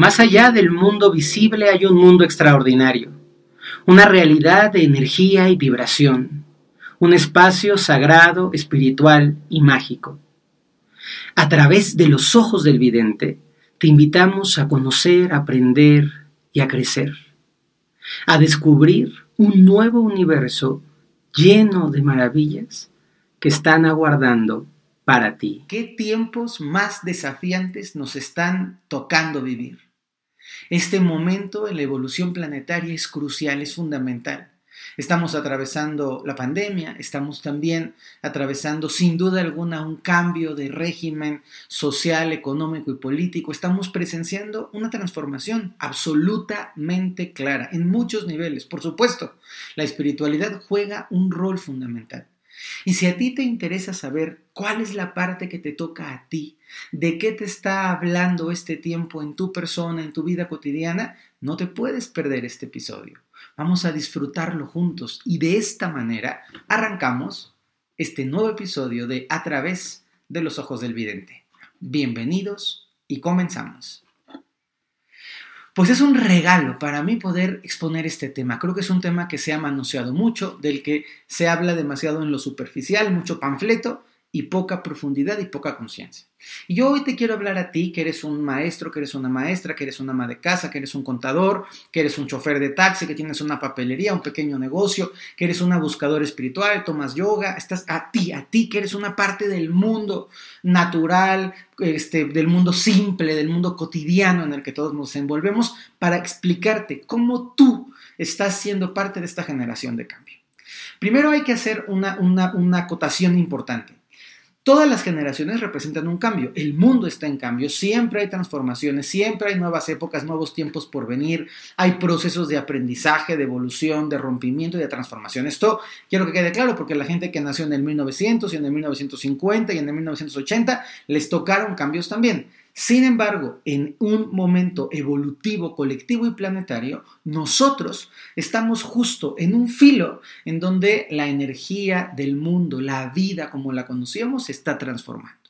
Más allá del mundo visible hay un mundo extraordinario, una realidad de energía y vibración, un espacio sagrado, espiritual y mágico. A través de los ojos del vidente, te invitamos a conocer, a aprender y a crecer, a descubrir un nuevo universo lleno de maravillas que están aguardando para ti. ¿Qué tiempos más desafiantes nos están tocando vivir? Este momento en la evolución planetaria es crucial, es fundamental. Estamos atravesando la pandemia, estamos también atravesando sin duda alguna un cambio de régimen social, económico y político. Estamos presenciando una transformación absolutamente clara en muchos niveles. Por supuesto, la espiritualidad juega un rol fundamental. Y si a ti te interesa saber cuál es la parte que te toca a ti, de qué te está hablando este tiempo en tu persona, en tu vida cotidiana, no te puedes perder este episodio. Vamos a disfrutarlo juntos y de esta manera arrancamos este nuevo episodio de A través de los ojos del vidente. Bienvenidos y comenzamos. Pues es un regalo para mí poder exponer este tema. Creo que es un tema que se ha manoseado mucho, del que se habla demasiado en lo superficial, mucho panfleto, y poca profundidad y poca conciencia. Y yo hoy te quiero hablar a ti, que eres un maestro, que eres una maestra, que eres una ama de casa, que eres un contador, que eres un chofer de taxi, que tienes una papelería, un pequeño negocio, que eres una buscadora espiritual, tomas yoga, estás a ti, a ti, que eres una parte del mundo natural, este, del mundo simple, del mundo cotidiano en el que todos nos envolvemos, para explicarte cómo tú estás siendo parte de esta generación de cambio. Primero hay que hacer una, una, una acotación importante. Todas las generaciones representan un cambio, el mundo está en cambio, siempre hay transformaciones, siempre hay nuevas épocas, nuevos tiempos por venir, hay procesos de aprendizaje, de evolución, de rompimiento y de transformación. Esto quiero que quede claro porque la gente que nació en el 1900 y en el 1950 y en el 1980 les tocaron cambios también. Sin embargo, en un momento evolutivo, colectivo y planetario, nosotros estamos justo en un filo en donde la energía del mundo, la vida como la conocíamos, se está transformando.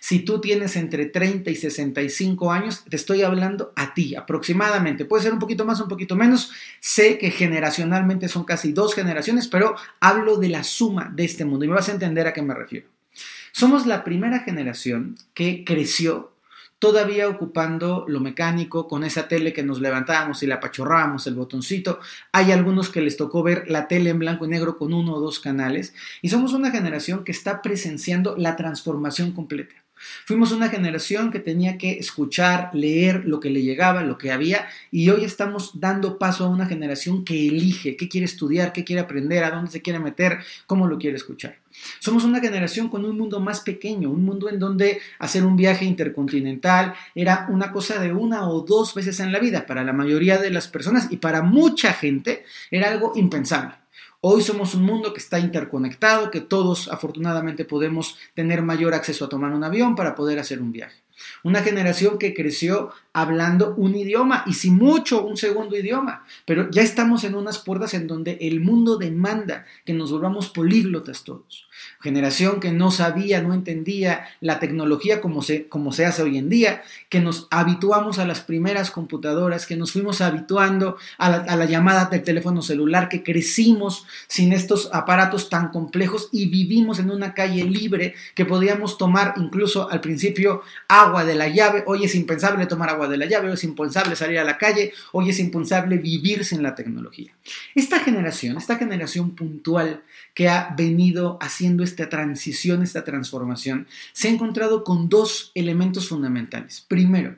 Si tú tienes entre 30 y 65 años, te estoy hablando a ti aproximadamente. Puede ser un poquito más, un poquito menos. Sé que generacionalmente son casi dos generaciones, pero hablo de la suma de este mundo y me vas a entender a qué me refiero. Somos la primera generación que creció todavía ocupando lo mecánico, con esa tele que nos levantábamos y la apachorrábamos, el botoncito. Hay algunos que les tocó ver la tele en blanco y negro con uno o dos canales. Y somos una generación que está presenciando la transformación completa. Fuimos una generación que tenía que escuchar, leer lo que le llegaba, lo que había, y hoy estamos dando paso a una generación que elige qué quiere estudiar, qué quiere aprender, a dónde se quiere meter, cómo lo quiere escuchar. Somos una generación con un mundo más pequeño, un mundo en donde hacer un viaje intercontinental era una cosa de una o dos veces en la vida para la mayoría de las personas y para mucha gente era algo impensable. Hoy somos un mundo que está interconectado, que todos afortunadamente podemos tener mayor acceso a tomar un avión para poder hacer un viaje. Una generación que creció hablando un idioma y si mucho un segundo idioma, pero ya estamos en unas puertas en donde el mundo demanda que nos volvamos políglotas todos. Generación que no sabía, no entendía la tecnología como se, como se hace hoy en día, que nos habituamos a las primeras computadoras, que nos fuimos habituando a la, a la llamada del teléfono celular, que crecimos sin estos aparatos tan complejos y vivimos en una calle libre que podíamos tomar incluso al principio agua de la llave. Hoy es impensable tomar agua de la llave, hoy es impensable salir a la calle, hoy es impensable vivir sin la tecnología. Esta generación, esta generación puntual que ha venido haciendo esta transición, esta transformación, se ha encontrado con dos elementos fundamentales. Primero,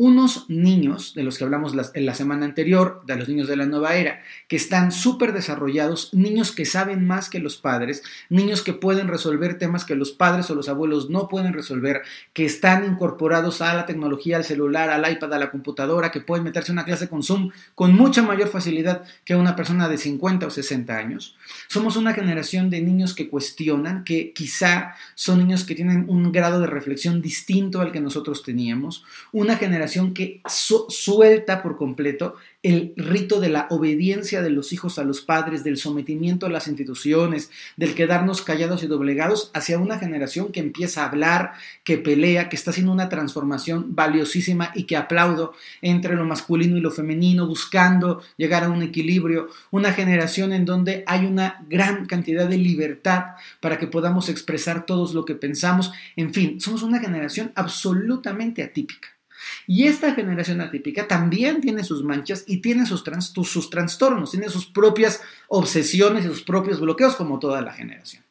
unos niños, de los que hablamos en la semana anterior, de los niños de la nueva era, que están súper desarrollados, niños que saben más que los padres, niños que pueden resolver temas que los padres o los abuelos no pueden resolver, que están incorporados a la tecnología, al celular, al iPad, a la computadora, que pueden meterse en una clase con Zoom con mucha mayor facilidad que una persona de 50 o 60 años. Somos una generación de niños que cuestionan, que quizá son niños que tienen un grado de reflexión distinto al que nosotros teníamos, una generación generación que suelta por completo el rito de la obediencia de los hijos a los padres, del sometimiento a las instituciones, del quedarnos callados y doblegados, hacia una generación que empieza a hablar, que pelea, que está haciendo una transformación valiosísima y que aplaudo entre lo masculino y lo femenino, buscando llegar a un equilibrio, una generación en donde hay una gran cantidad de libertad para que podamos expresar todos lo que pensamos, en fin, somos una generación absolutamente atípica. Y esta generación atípica también tiene sus manchas y tiene sus, sus trastornos, tiene sus propias obsesiones y sus propios bloqueos como toda la generación.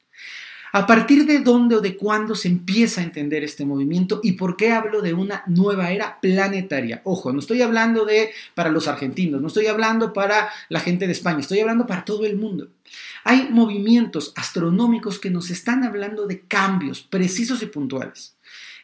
¿A partir de dónde o de cuándo se empieza a entender este movimiento y por qué hablo de una nueva era planetaria? Ojo, no estoy hablando de para los argentinos, no estoy hablando para la gente de España, estoy hablando para todo el mundo. Hay movimientos astronómicos que nos están hablando de cambios precisos y puntuales.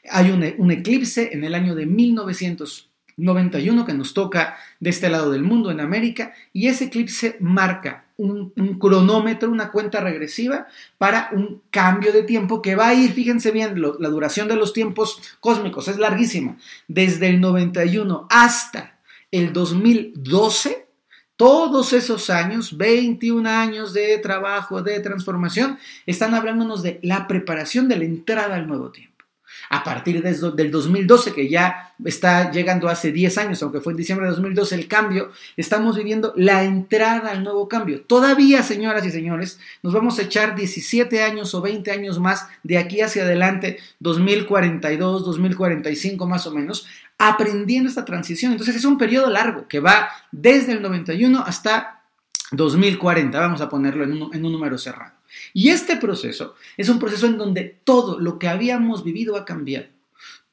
Hay un, eclipse en el año de 1991 que nos toca de este lado del mundo, en América, y ese eclipse marca un, cronómetro, una cuenta regresiva para un cambio de tiempo que va a ir, fíjense bien, la duración de los tiempos cósmicos es larguísima, desde el 91 hasta el 2012, todos esos años, 21 años de trabajo, de transformación, están hablándonos de la preparación de la entrada al nuevo tiempo a partir del 2012, que ya está llegando hace 10 años, aunque fue en diciembre de 2012 el cambio, estamos viviendo la entrada al nuevo cambio. Todavía, señoras y señores, nos vamos a echar 17 años o 20 años más de aquí hacia adelante, 2042, 2045 más o menos, aprendiendo esta transición. Entonces es un periodo largo que va desde el 91 hasta 2040, vamos a ponerlo en un número cerrado. Y este proceso es un proceso en donde todo lo que habíamos vivido ha cambiado.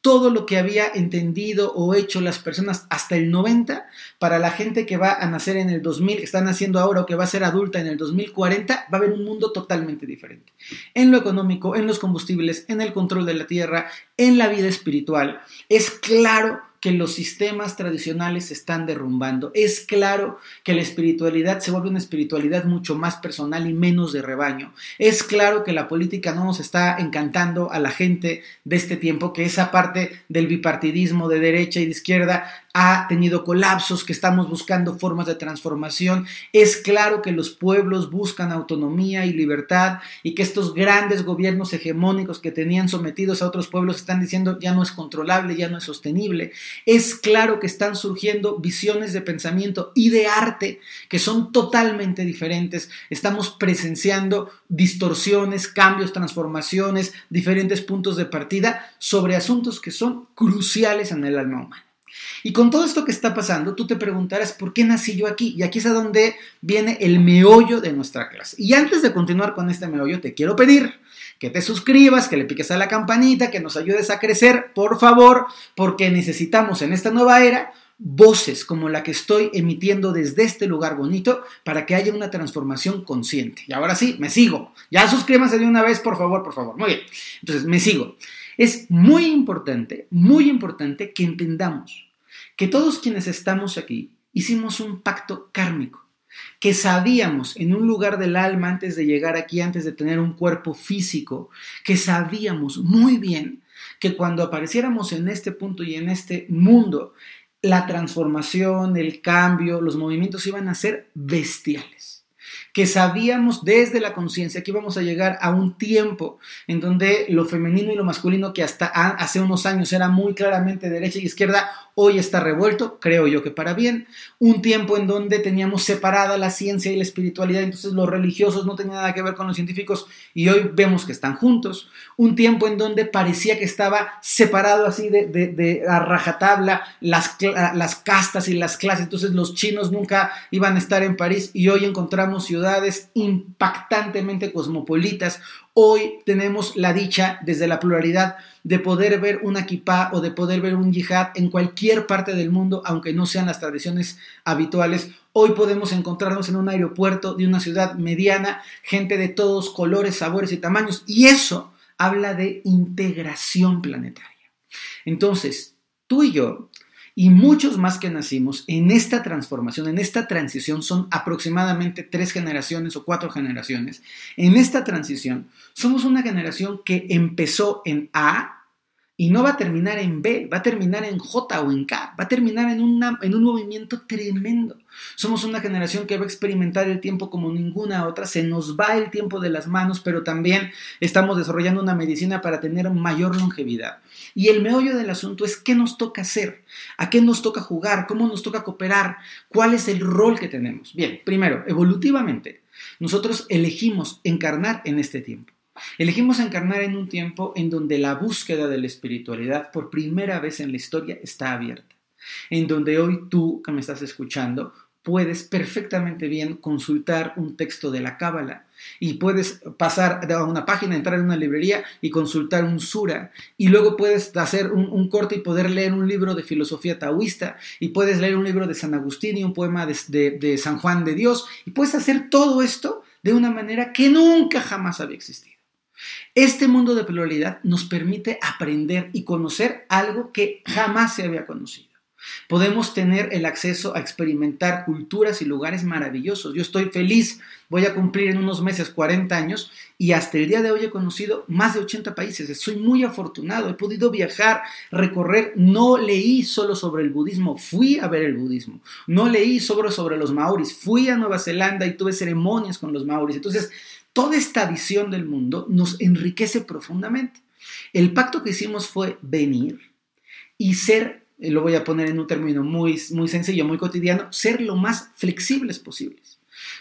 Todo lo que había entendido o hecho las personas hasta el 90, para la gente que va a nacer en el 2000, que está naciendo ahora o que va a ser adulta en el 2040, va a haber un mundo totalmente diferente. En lo económico, en los combustibles, en el control de la tierra, en la vida espiritual. Es claro que los sistemas tradicionales se están derrumbando. Es claro que la espiritualidad se vuelve una espiritualidad mucho más personal y menos de rebaño. Es claro que la política no nos está encantando a la gente de este tiempo, que esa parte del bipartidismo de derecha y de izquierda ha tenido colapsos, que estamos buscando formas de transformación. Es claro que los pueblos buscan autonomía y libertad y que estos grandes gobiernos hegemónicos que tenían sometidos a otros pueblos están diciendo ya no es controlable, ya no es sostenible. Es claro que están surgiendo visiones de pensamiento y de arte que son totalmente diferentes. Estamos presenciando distorsiones, cambios, transformaciones, diferentes puntos de partida sobre asuntos que son cruciales en el alma humana. Y con todo esto que está pasando, tú te preguntarás, ¿por qué nací yo aquí? Y aquí es a donde viene el meollo de nuestra clase. Y antes de continuar con este meollo, te quiero pedir que te suscribas, que le piques a la campanita, que nos ayudes a crecer, por favor, porque necesitamos en esta nueva era voces como la que estoy emitiendo desde este lugar bonito para que haya una transformación consciente. Y ahora sí, me sigo. Ya suscríbanse de una vez, por favor, por favor. Muy bien. Entonces, me sigo. Es muy importante, muy importante que entendamos que todos quienes estamos aquí hicimos un pacto kármico, que sabíamos en un lugar del alma antes de llegar aquí, antes de tener un cuerpo físico, que sabíamos muy bien que cuando apareciéramos en este punto y en este mundo, la transformación, el cambio, los movimientos iban a ser bestiales que sabíamos desde la conciencia que íbamos a llegar a un tiempo en donde lo femenino y lo masculino, que hasta hace unos años era muy claramente derecha y izquierda, hoy está revuelto, creo yo que para bien. Un tiempo en donde teníamos separada la ciencia y la espiritualidad, entonces los religiosos no tenían nada que ver con los científicos y hoy vemos que están juntos. Un tiempo en donde parecía que estaba separado así de, de, a rajatabla las, las castas y las clases, entonces los chinos nunca iban a estar en París y hoy encontramos ciudades impactantemente cosmopolitas. Hoy tenemos la dicha desde la pluralidad de poder ver una kippah o de poder ver un yihad en cualquier parte del mundo, aunque no sean las tradiciones habituales. Hoy podemos encontrarnos en un aeropuerto de una ciudad mediana, gente de todos colores, sabores y tamaños, y eso habla de integración planetaria. Entonces, tú y yo y muchos más que nacimos en esta transformación, en esta transición, son aproximadamente tres generaciones o cuatro generaciones. En esta transición somos una generación que empezó en A Y no va a terminar en B, va a terminar en J o en K, va a terminar en, en un movimiento tremendo. Somos una generación que va a experimentar el tiempo como ninguna otra, se nos va el tiempo de las manos, pero también estamos desarrollando una medicina para tener mayor longevidad. Y el meollo del asunto es qué nos toca hacer, a qué nos toca jugar, cómo nos toca cooperar, cuál es el rol que tenemos. Bien, primero, evolutivamente, nosotros elegimos encarnar en este tiempo. Elegimos encarnar en un tiempo en donde la búsqueda de la espiritualidad por primera vez en la historia está abierta, en donde hoy tú que me estás escuchando puedes perfectamente bien consultar un texto de la Cábala y puedes pasar a una página, entrar en una librería y consultar un sura y luego puedes hacer un, corte y poder leer un libro de filosofía taoísta y puedes leer un libro de San Agustín y un poema de San Juan de Dios y puedes hacer todo esto de una manera que nunca jamás había existido. Este mundo de pluralidad nos permite aprender y conocer algo que jamás se había conocido. Podemos tener el acceso a experimentar culturas y lugares maravillosos. Yo estoy feliz, voy a cumplir en unos meses 40 años y hasta el día de hoy he conocido más de 80 países. Soy muy afortunado, he podido viajar, recorrer. No leí solo sobre el budismo, fui a ver el budismo. No leí solo sobre los maoris, fui a Nueva Zelanda y tuve ceremonias con los maoris. Entonces, Toda esta visión del mundo nos enriquece profundamente. El pacto que hicimos fue venir y ser, eh, lo voy a poner en un término muy, muy sencillo, muy cotidiano, ser lo más flexibles posibles.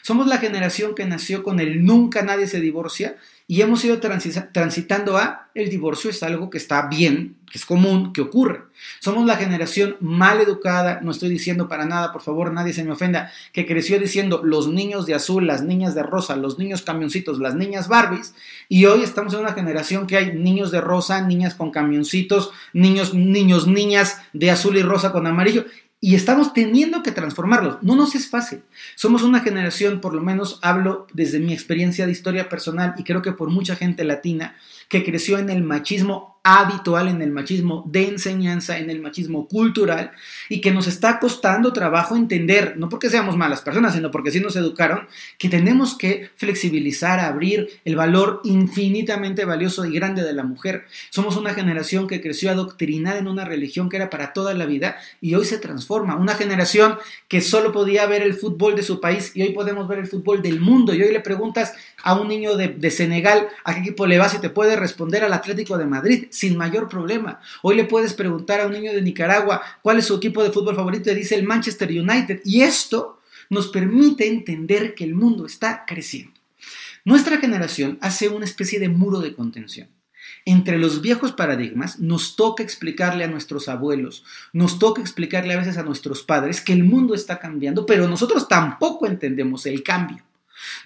Somos la generación que nació con el nunca nadie se divorcia y hemos ido transitando a el divorcio es algo que está bien, que es común, que ocurre. Somos la generación mal educada, no estoy diciendo para nada, por favor, nadie se me ofenda, que creció diciendo los niños de azul, las niñas de rosa, los niños camioncitos, las niñas Barbies, y hoy estamos en una generación que hay niños de rosa, niñas con camioncitos, niños, niños, niñas de azul y rosa con amarillo, y estamos teniendo que transformarlos. No nos es fácil. Somos una generación, por lo menos hablo desde mi experiencia de historia personal y creo que por mucha gente latina, que creció en el machismo habitual, en el machismo de enseñanza, en el machismo cultural, y que nos está costando trabajo entender, no porque seamos malas personas, sino porque sí nos educaron, que tenemos que flexibilizar, abrir el valor infinitamente valioso y grande de la mujer. Somos una generación que creció adoctrinada en una religión que era para toda la vida y hoy se transforma. Una generación que solo podía ver el fútbol de su país y hoy podemos ver el fútbol del mundo. Y hoy le preguntas a un niño de, Senegal a qué equipo le vas y te puede responder al Atlético de Madrid sin mayor problema. Hoy le puedes preguntar a un niño de Nicaragua cuál es su equipo de fútbol favorito y dice el Manchester United. Y esto nos permite entender que el mundo está creciendo. Nuestra generación hace una especie de muro de contención. Entre los viejos paradigmas nos toca explicarle a nuestros abuelos, nos toca explicarle a veces a nuestros padres que el mundo está cambiando, pero nosotros tampoco entendemos el cambio.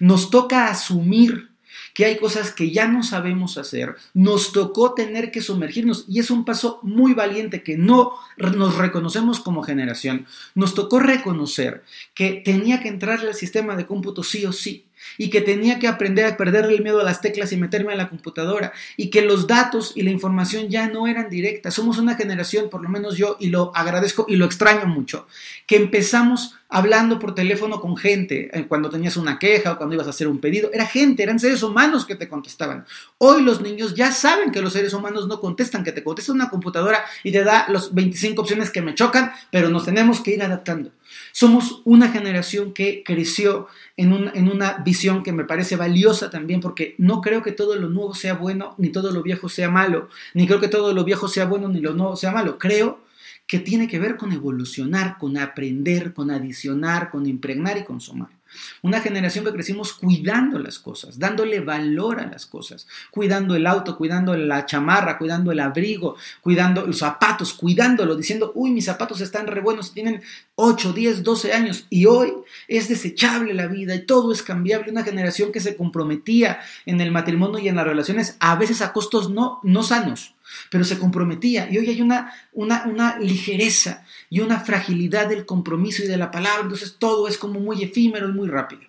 Nos toca asumir que hay cosas que ya no sabemos hacer, nos tocó tener que sumergirnos y es un paso muy valiente que no nos reconocemos como generación. Nos tocó reconocer que tenía que entrarle al sistema de cómputo sí o sí y que tenía que aprender a perder el miedo a las teclas y meterme a la computadora y que los datos y la información ya no eran directas. Somos una generación, por lo menos yo, y lo agradezco y lo extraño mucho, que empezamos hablando por teléfono con gente eh, cuando tenías una queja o cuando ibas a hacer un pedido. Era gente, eran seres humanos que te contestaban. Hoy los niños ya saben que los seres humanos no contestan, que te contesta una computadora y te da las 25 opciones que me chocan, pero nos tenemos que ir adaptando. Somos una generación que creció en, una visión que me parece valiosa también, porque no creo que todo lo nuevo sea bueno, ni todo lo viejo sea malo, ni creo que todo lo viejo sea bueno, ni lo nuevo sea malo. Creo que tiene que ver con evolucionar, con aprender, con adicionar, con impregnar y con sumar. Una generación que crecimos cuidando las cosas, dándole valor a las cosas, cuidando el auto, cuidando la chamarra, cuidando el abrigo, cuidando los zapatos, cuidándolo, diciendo, uy, mis zapatos están re buenos, tienen 8, 10, 12 años y hoy es desechable la vida y todo es cambiable. Una generación que se comprometía en el matrimonio y en las relaciones, a veces a costos no, no sanos pero se comprometía. Y hoy hay una, una, ligereza y una fragilidad del compromiso y de la palabra, entonces todo es como muy efímero y muy rápido.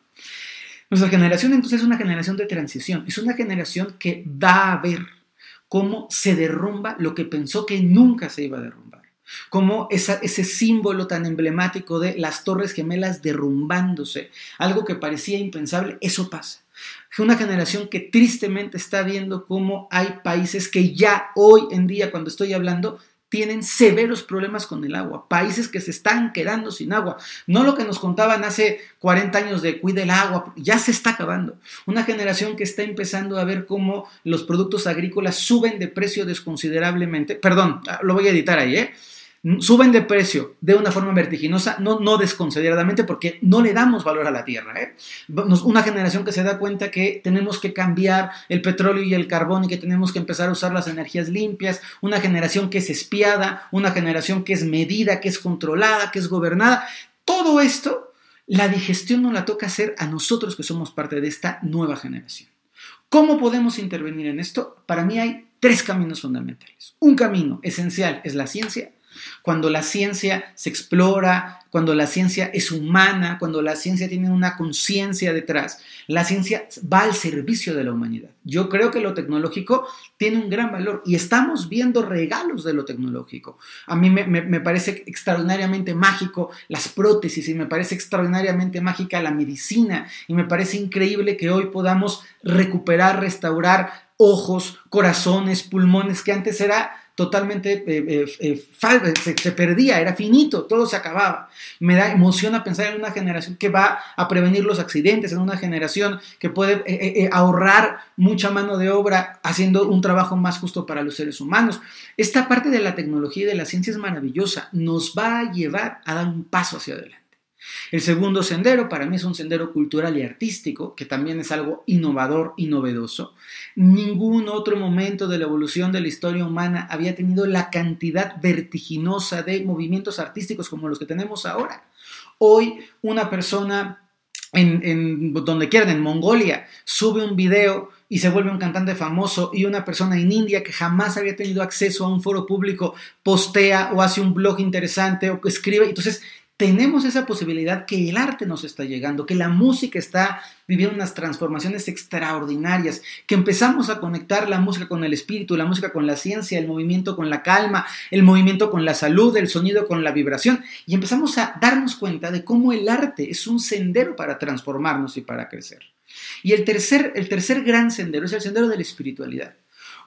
Nuestra generación entonces es una generación de transición, es una generación que va a ver cómo se derrumba lo que pensó que nunca se iba a derrumbar, como ese símbolo tan emblemático de las torres gemelas derrumbándose, algo que parecía impensable, eso pasa. Una generación que tristemente está viendo cómo hay países que ya hoy en día, cuando estoy hablando, tienen severos problemas con el agua, países que se están quedando sin agua. No lo que nos contaban hace 40 años de cuide el agua, ya se está acabando. Una generación que está empezando a ver cómo los productos agrícolas suben de precio desconsiderablemente. Perdón, lo voy a editar ahí, ¿eh? Suben de precio de una forma vertiginosa, no, no desconsideradamente, porque no le damos valor a la tierra. ¿eh? Una generación que se da cuenta que tenemos que cambiar el petróleo y el carbón y que tenemos que empezar a usar las energías limpias, una generación que es espiada, una generación que es medida, que es controlada, que es gobernada. Todo esto, la digestión nos la toca hacer a nosotros que somos parte de esta nueva generación. ¿Cómo podemos intervenir en esto? Para mí hay tres caminos fundamentales. Un camino esencial es la ciencia, cuando la ciencia se explora, cuando la ciencia es humana, cuando la ciencia tiene una conciencia detrás, la ciencia va al servicio de la humanidad. Yo creo que lo tecnológico tiene un gran valor y estamos viendo regalos de lo tecnológico. A mí me, parece extraordinariamente mágico las prótesis y me parece extraordinariamente mágica la medicina y me parece increíble que hoy podamos recuperar, restaurar ojos, corazones, pulmones, que antes era totalmente eh, eh, eh, se, perdía, era finito, todo se acababa. Me da emoción a pensar en una generación que va a prevenir los accidentes, en una generación que puede ahorrar mucha mano de obra haciendo un trabajo más justo para los seres humanos. Esta parte de la tecnología y de la ciencia es maravillosa, nos va a llevar a dar un paso hacia adelante. El segundo sendero para mí es un sendero cultural y artístico, que también es algo innovador y novedoso. Ningún otro momento de la evolución de la historia humana había tenido la cantidad vertiginosa de movimientos artísticos como los que tenemos ahora. Hoy una persona en, donde quieran, en Mongolia, sube un video y se vuelve un cantante famoso y una persona en India que jamás había tenido acceso a un foro público postea o hace un blog interesante o escribe. Entonces tenemos esa posibilidad que el arte nos está llegando, que la música está viviendo unas transformaciones extraordinarias, que empezamos a conectar la música con el espíritu, la música con la ciencia, el movimiento con la calma, el movimiento con la salud, el sonido con la vibración, y empezamos a darnos cuenta de cómo el arte es un sendero para transformarnos y para crecer. Y el tercer, el tercer gran sendero es el sendero de la espiritualidad.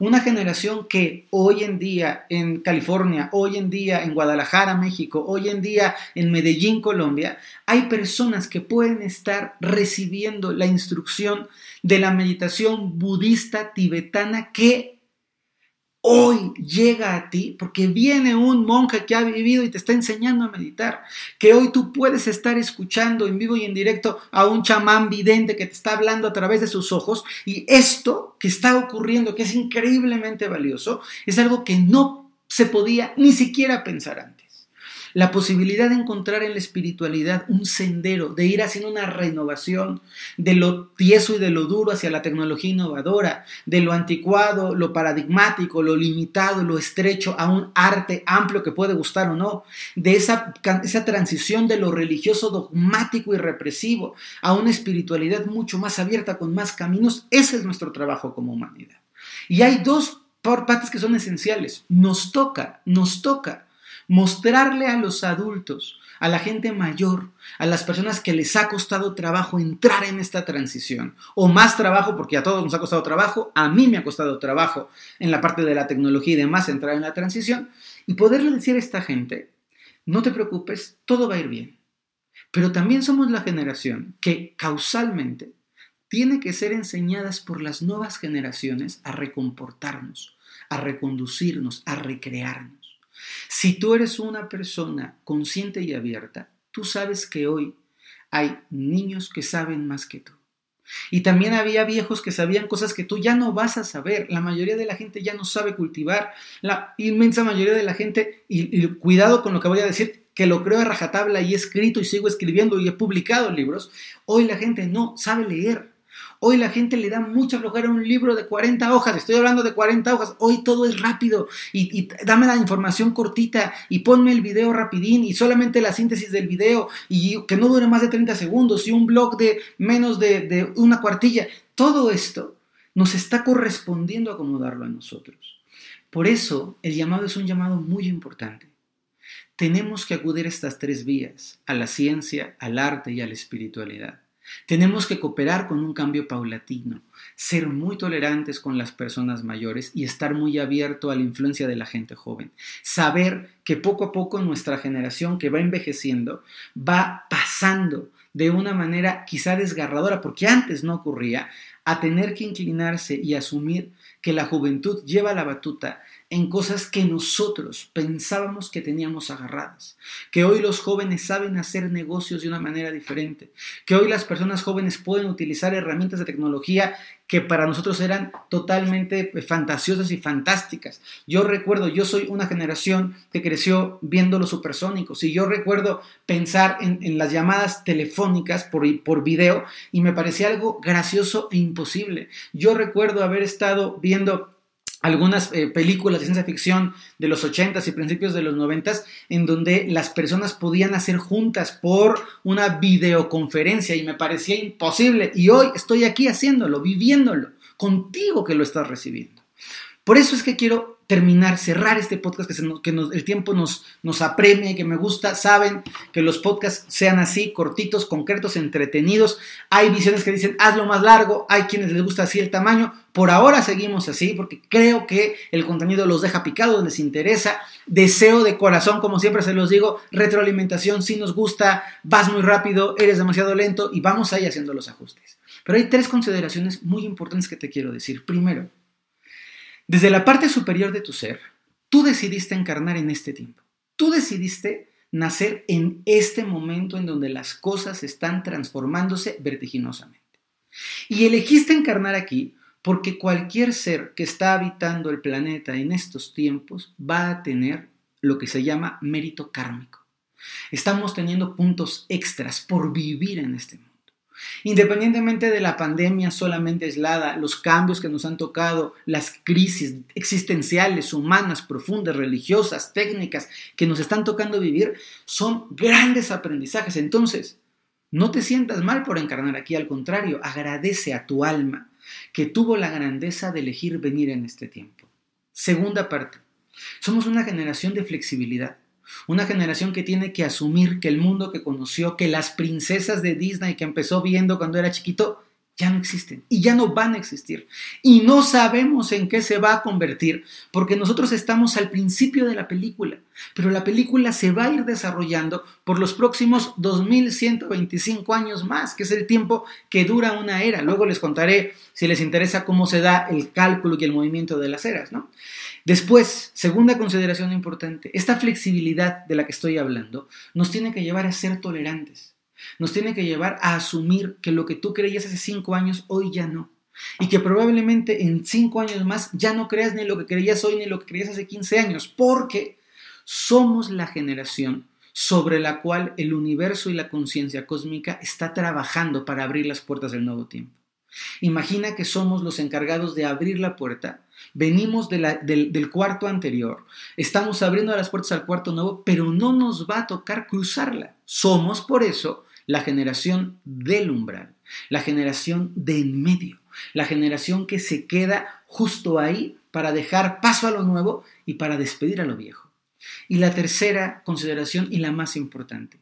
Una generación que hoy en día en California, hoy en día en Guadalajara, México, hoy en día en Medellín, Colombia, hay personas que pueden estar recibiendo la instrucción de la meditación budista tibetana que hoy llega a ti porque viene un monje que ha vivido y te está enseñando a meditar, que hoy tú puedes estar escuchando en vivo y en directo a un chamán vidente que te está hablando a través de sus ojos. Y esto que está ocurriendo, que es increíblemente valioso, es algo que no se podía ni siquiera pensar antes la posibilidad de encontrar en la espiritualidad un sendero, de ir haciendo una renovación de lo tieso y de lo duro hacia la tecnología innovadora, de lo anticuado, lo paradigmático, lo limitado, lo estrecho, a un arte amplio que puede gustar o no, de esa, esa transición de lo religioso dogmático y represivo a una espiritualidad mucho más abierta, con más caminos, ese es nuestro trabajo como humanidad. Y hay dos partes que son esenciales. Nos toca, nos toca mostrarle a los adultos, a la gente mayor, a las personas que les ha costado trabajo entrar en esta transición, o más trabajo, porque a todos nos ha costado trabajo, a mí me ha costado trabajo en la parte de la tecnología y demás entrar en la transición, y poderle decir a esta gente, no te preocupes, todo va a ir bien. Pero también somos la generación que causalmente tiene que ser enseñadas por las nuevas generaciones a recomportarnos, a reconducirnos, a recrearnos. Si tú eres una persona consciente y abierta, tú sabes que hoy hay niños que saben más que tú. Y también había viejos que sabían cosas que tú ya no vas a saber. La mayoría de la gente ya no sabe cultivar. La inmensa mayoría de la gente, y, cuidado con lo que voy a decir, que lo creo a rajatabla y he escrito y sigo escribiendo y he publicado libros, hoy la gente no sabe leer. Hoy la gente le da mucha flojera a un libro de 40 hojas, estoy hablando de 40 hojas, hoy todo es rápido y, dame la información cortita y ponme el video rapidín y solamente la síntesis del video y que no dure más de 30 segundos y un blog de menos de, de una cuartilla. Todo esto nos está correspondiendo acomodarlo a nosotros. Por eso el llamado es un llamado muy importante. Tenemos que acudir a estas tres vías, a la ciencia, al arte y a la espiritualidad Tenemos que cooperar con un cambio paulatino, ser muy tolerantes con las personas mayores y estar muy abierto a la influencia de la gente joven. Saber que poco a poco nuestra generación que va envejeciendo va pasando de una manera quizá desgarradora, porque antes no ocurría, a tener que inclinarse y asumir que la juventud lleva la batuta en cosas que nosotros pensábamos que teníamos agarradas, que hoy los jóvenes saben hacer negocios de una manera diferente, que hoy las personas jóvenes pueden utilizar herramientas de tecnología que para nosotros eran totalmente fantasiosas y fantásticas. Yo recuerdo, yo soy una generación que creció viendo los supersónicos y yo recuerdo pensar en, las llamadas telefónicas por, por video y me parecía algo gracioso e imposible. Yo recuerdo haber estado viendo algunas eh, películas de ciencia ficción de los 80s y principios de los 90s en donde las personas podían hacer juntas por una videoconferencia y me parecía imposible y hoy estoy aquí haciéndolo, viviéndolo, contigo que lo estás recibiendo. Por eso es que quiero terminar, cerrar este podcast, que, el tiempo nos, nos apremia que me gusta. Saben que los podcasts sean así, cortitos, concretos, entretenidos. Hay visiones que dicen hazlo más largo, hay quienes les gusta así el tamaño. Por ahora seguimos así porque creo que el contenido los deja picados, les interesa. Deseo de corazón, como siempre se los digo, retroalimentación, si nos gusta, vas muy rápido, eres demasiado lento y vamos ahí haciendo los ajustes. Pero hay tres consideraciones muy importantes que te quiero decir. Primero, desde la parte superior de tu ser, tú decidiste encarnar en este tiempo. Tú decidiste nacer en este momento en donde las cosas están transformándose vertiginosamente. Y elegiste encarnar aquí porque cualquier ser que está habitando el planeta en estos tiempos va a tener lo que se llama mérito kármico. Estamos teniendo puntos extras por vivir en este mundo. Independientemente de la pandemia solamente aislada, los cambios que nos han tocado, las crisis existenciales, humanas, profundas, religiosas, técnicas que nos están tocando vivir, son grandes aprendizajes. Entonces, no te sientas mal por encarnar aquí, al contrario, agradece a tu alma que tuvo la grandeza de elegir venir en este tiempo. Segunda parte, somos una generación de flexibilidad. Una generación que tiene que asumir que el mundo que conoció, que las princesas de Disney que empezó viendo cuando era chiquito, ya no existen y ya no van a existir. Y no sabemos en qué se va a convertir, porque nosotros estamos al principio de la película, pero la película se va a ir desarrollando por los próximos 2125 años más, que es el tiempo que dura una era. Luego les contaré, si les interesa, cómo se da el cálculo y el movimiento de las eras, ¿no? Después, segunda consideración importante, esta flexibilidad de la que estoy hablando nos tiene que llevar a ser tolerantes, nos tiene que llevar a asumir que lo que tú creías hace cinco años, hoy ya no. Y que probablemente en cinco años más ya no creas ni lo que creías hoy ni lo que creías hace 15 años, porque somos la generación sobre la cual el universo y la conciencia cósmica está trabajando para abrir las puertas del nuevo tiempo. Imagina que somos los encargados de abrir la puerta. Venimos del, cuarto anterior. Estamos abriendo las puertas al cuarto nuevo, pero no nos va a tocar cruzarla. Somos por eso la generación del umbral, la generación de en medio, la generación que se queda justo ahí para dejar paso a lo nuevo y para despedir a lo viejo. Y la tercera consideración y la más importante,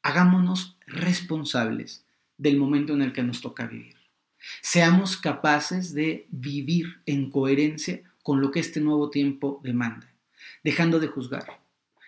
hagámonos responsables del momento en el que nos toca vivir. Seamos capaces de vivir en coherencia con lo que este nuevo tiempo demanda, dejando de juzgar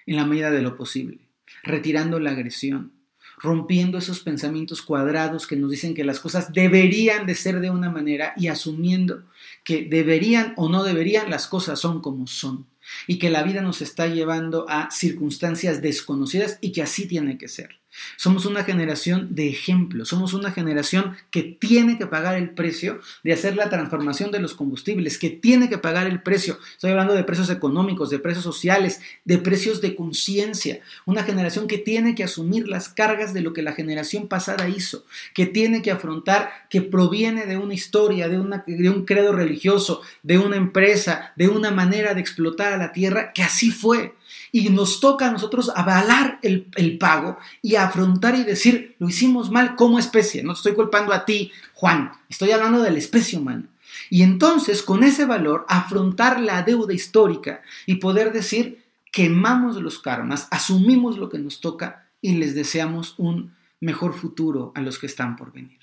en la medida de lo posible, retirando la agresión, rompiendo esos pensamientos cuadrados que nos dicen que las cosas deberían de ser de una manera y asumiendo que deberían o no deberían, las cosas son como son y que la vida nos está llevando a circunstancias desconocidas y que así tiene que ser. Somos una generación de ejemplos, somos una generación que tiene que pagar el precio de hacer la transformación de los combustibles, que tiene que pagar el precio. Estoy hablando de precios económicos, de precios sociales, de precios de conciencia. Una generación que tiene que asumir las cargas de lo que la generación pasada hizo, que tiene que afrontar, que proviene de una historia, de, de un credo religioso, de una empresa, de una manera de explotar a la tierra, que así fue y nos toca a nosotros avalar el, pago y afrontar y decir, lo hicimos mal como especie. No estoy culpando a ti, Juan, estoy hablando de la especie humana. Y entonces, con ese valor, afrontar la deuda histórica y poder decir, quemamos los karmas, asumimos lo que nos toca y les deseamos un mejor futuro a los que están por venir.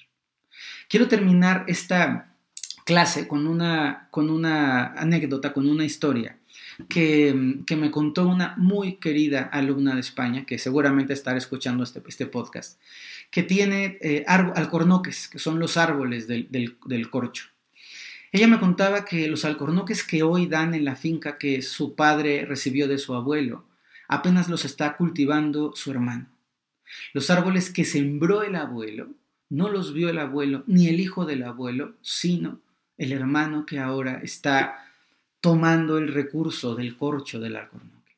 Quiero terminar esta clase con una, con una anécdota, con una historia que, me contó una muy querida alumna de España, que seguramente estará escuchando este, este podcast, que tiene eh, alcornoques, que son los árboles del, del corcho. Ella me contaba que los alcornoques que hoy dan en la finca que su padre recibió de su abuelo, apenas los está cultivando su hermano. Los árboles que sembró el abuelo, no los vio el abuelo ni el hijo del abuelo, sino el hermano que ahora está tomando el recurso del corcho del alcornoque.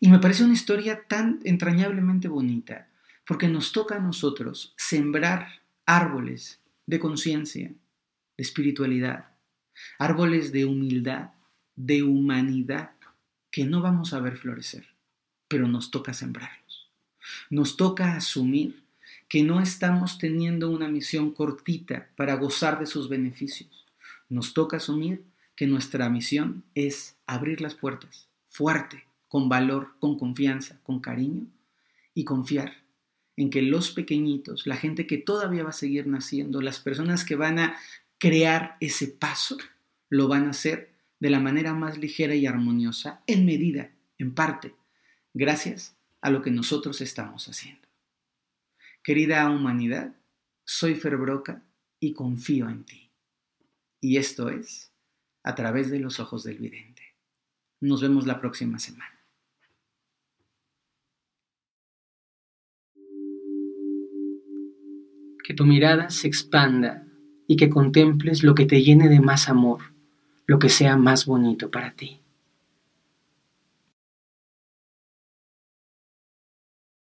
Y me parece una historia tan entrañablemente bonita, porque nos toca a nosotros sembrar árboles de conciencia, de espiritualidad, árboles de humildad, de humanidad, que no vamos a ver florecer, pero nos toca sembrarlos. Nos toca asumir que no estamos teniendo una misión cortita para gozar de sus beneficios. Nos toca asumir que nuestra misión es abrir las puertas fuerte, con valor, con confianza, con cariño y confiar en que los pequeñitos, la gente que todavía va a seguir naciendo, las personas que van a crear ese paso, lo van a hacer de la manera más ligera y armoniosa, en medida, en parte, gracias a lo que nosotros estamos haciendo. Querida humanidad, soy Ferbroca y confío en ti. Y esto es a través de los ojos del vidente. Nos vemos la próxima semana. Que tu mirada se expanda y que contemples lo que te llene de más amor, lo que sea más bonito para ti.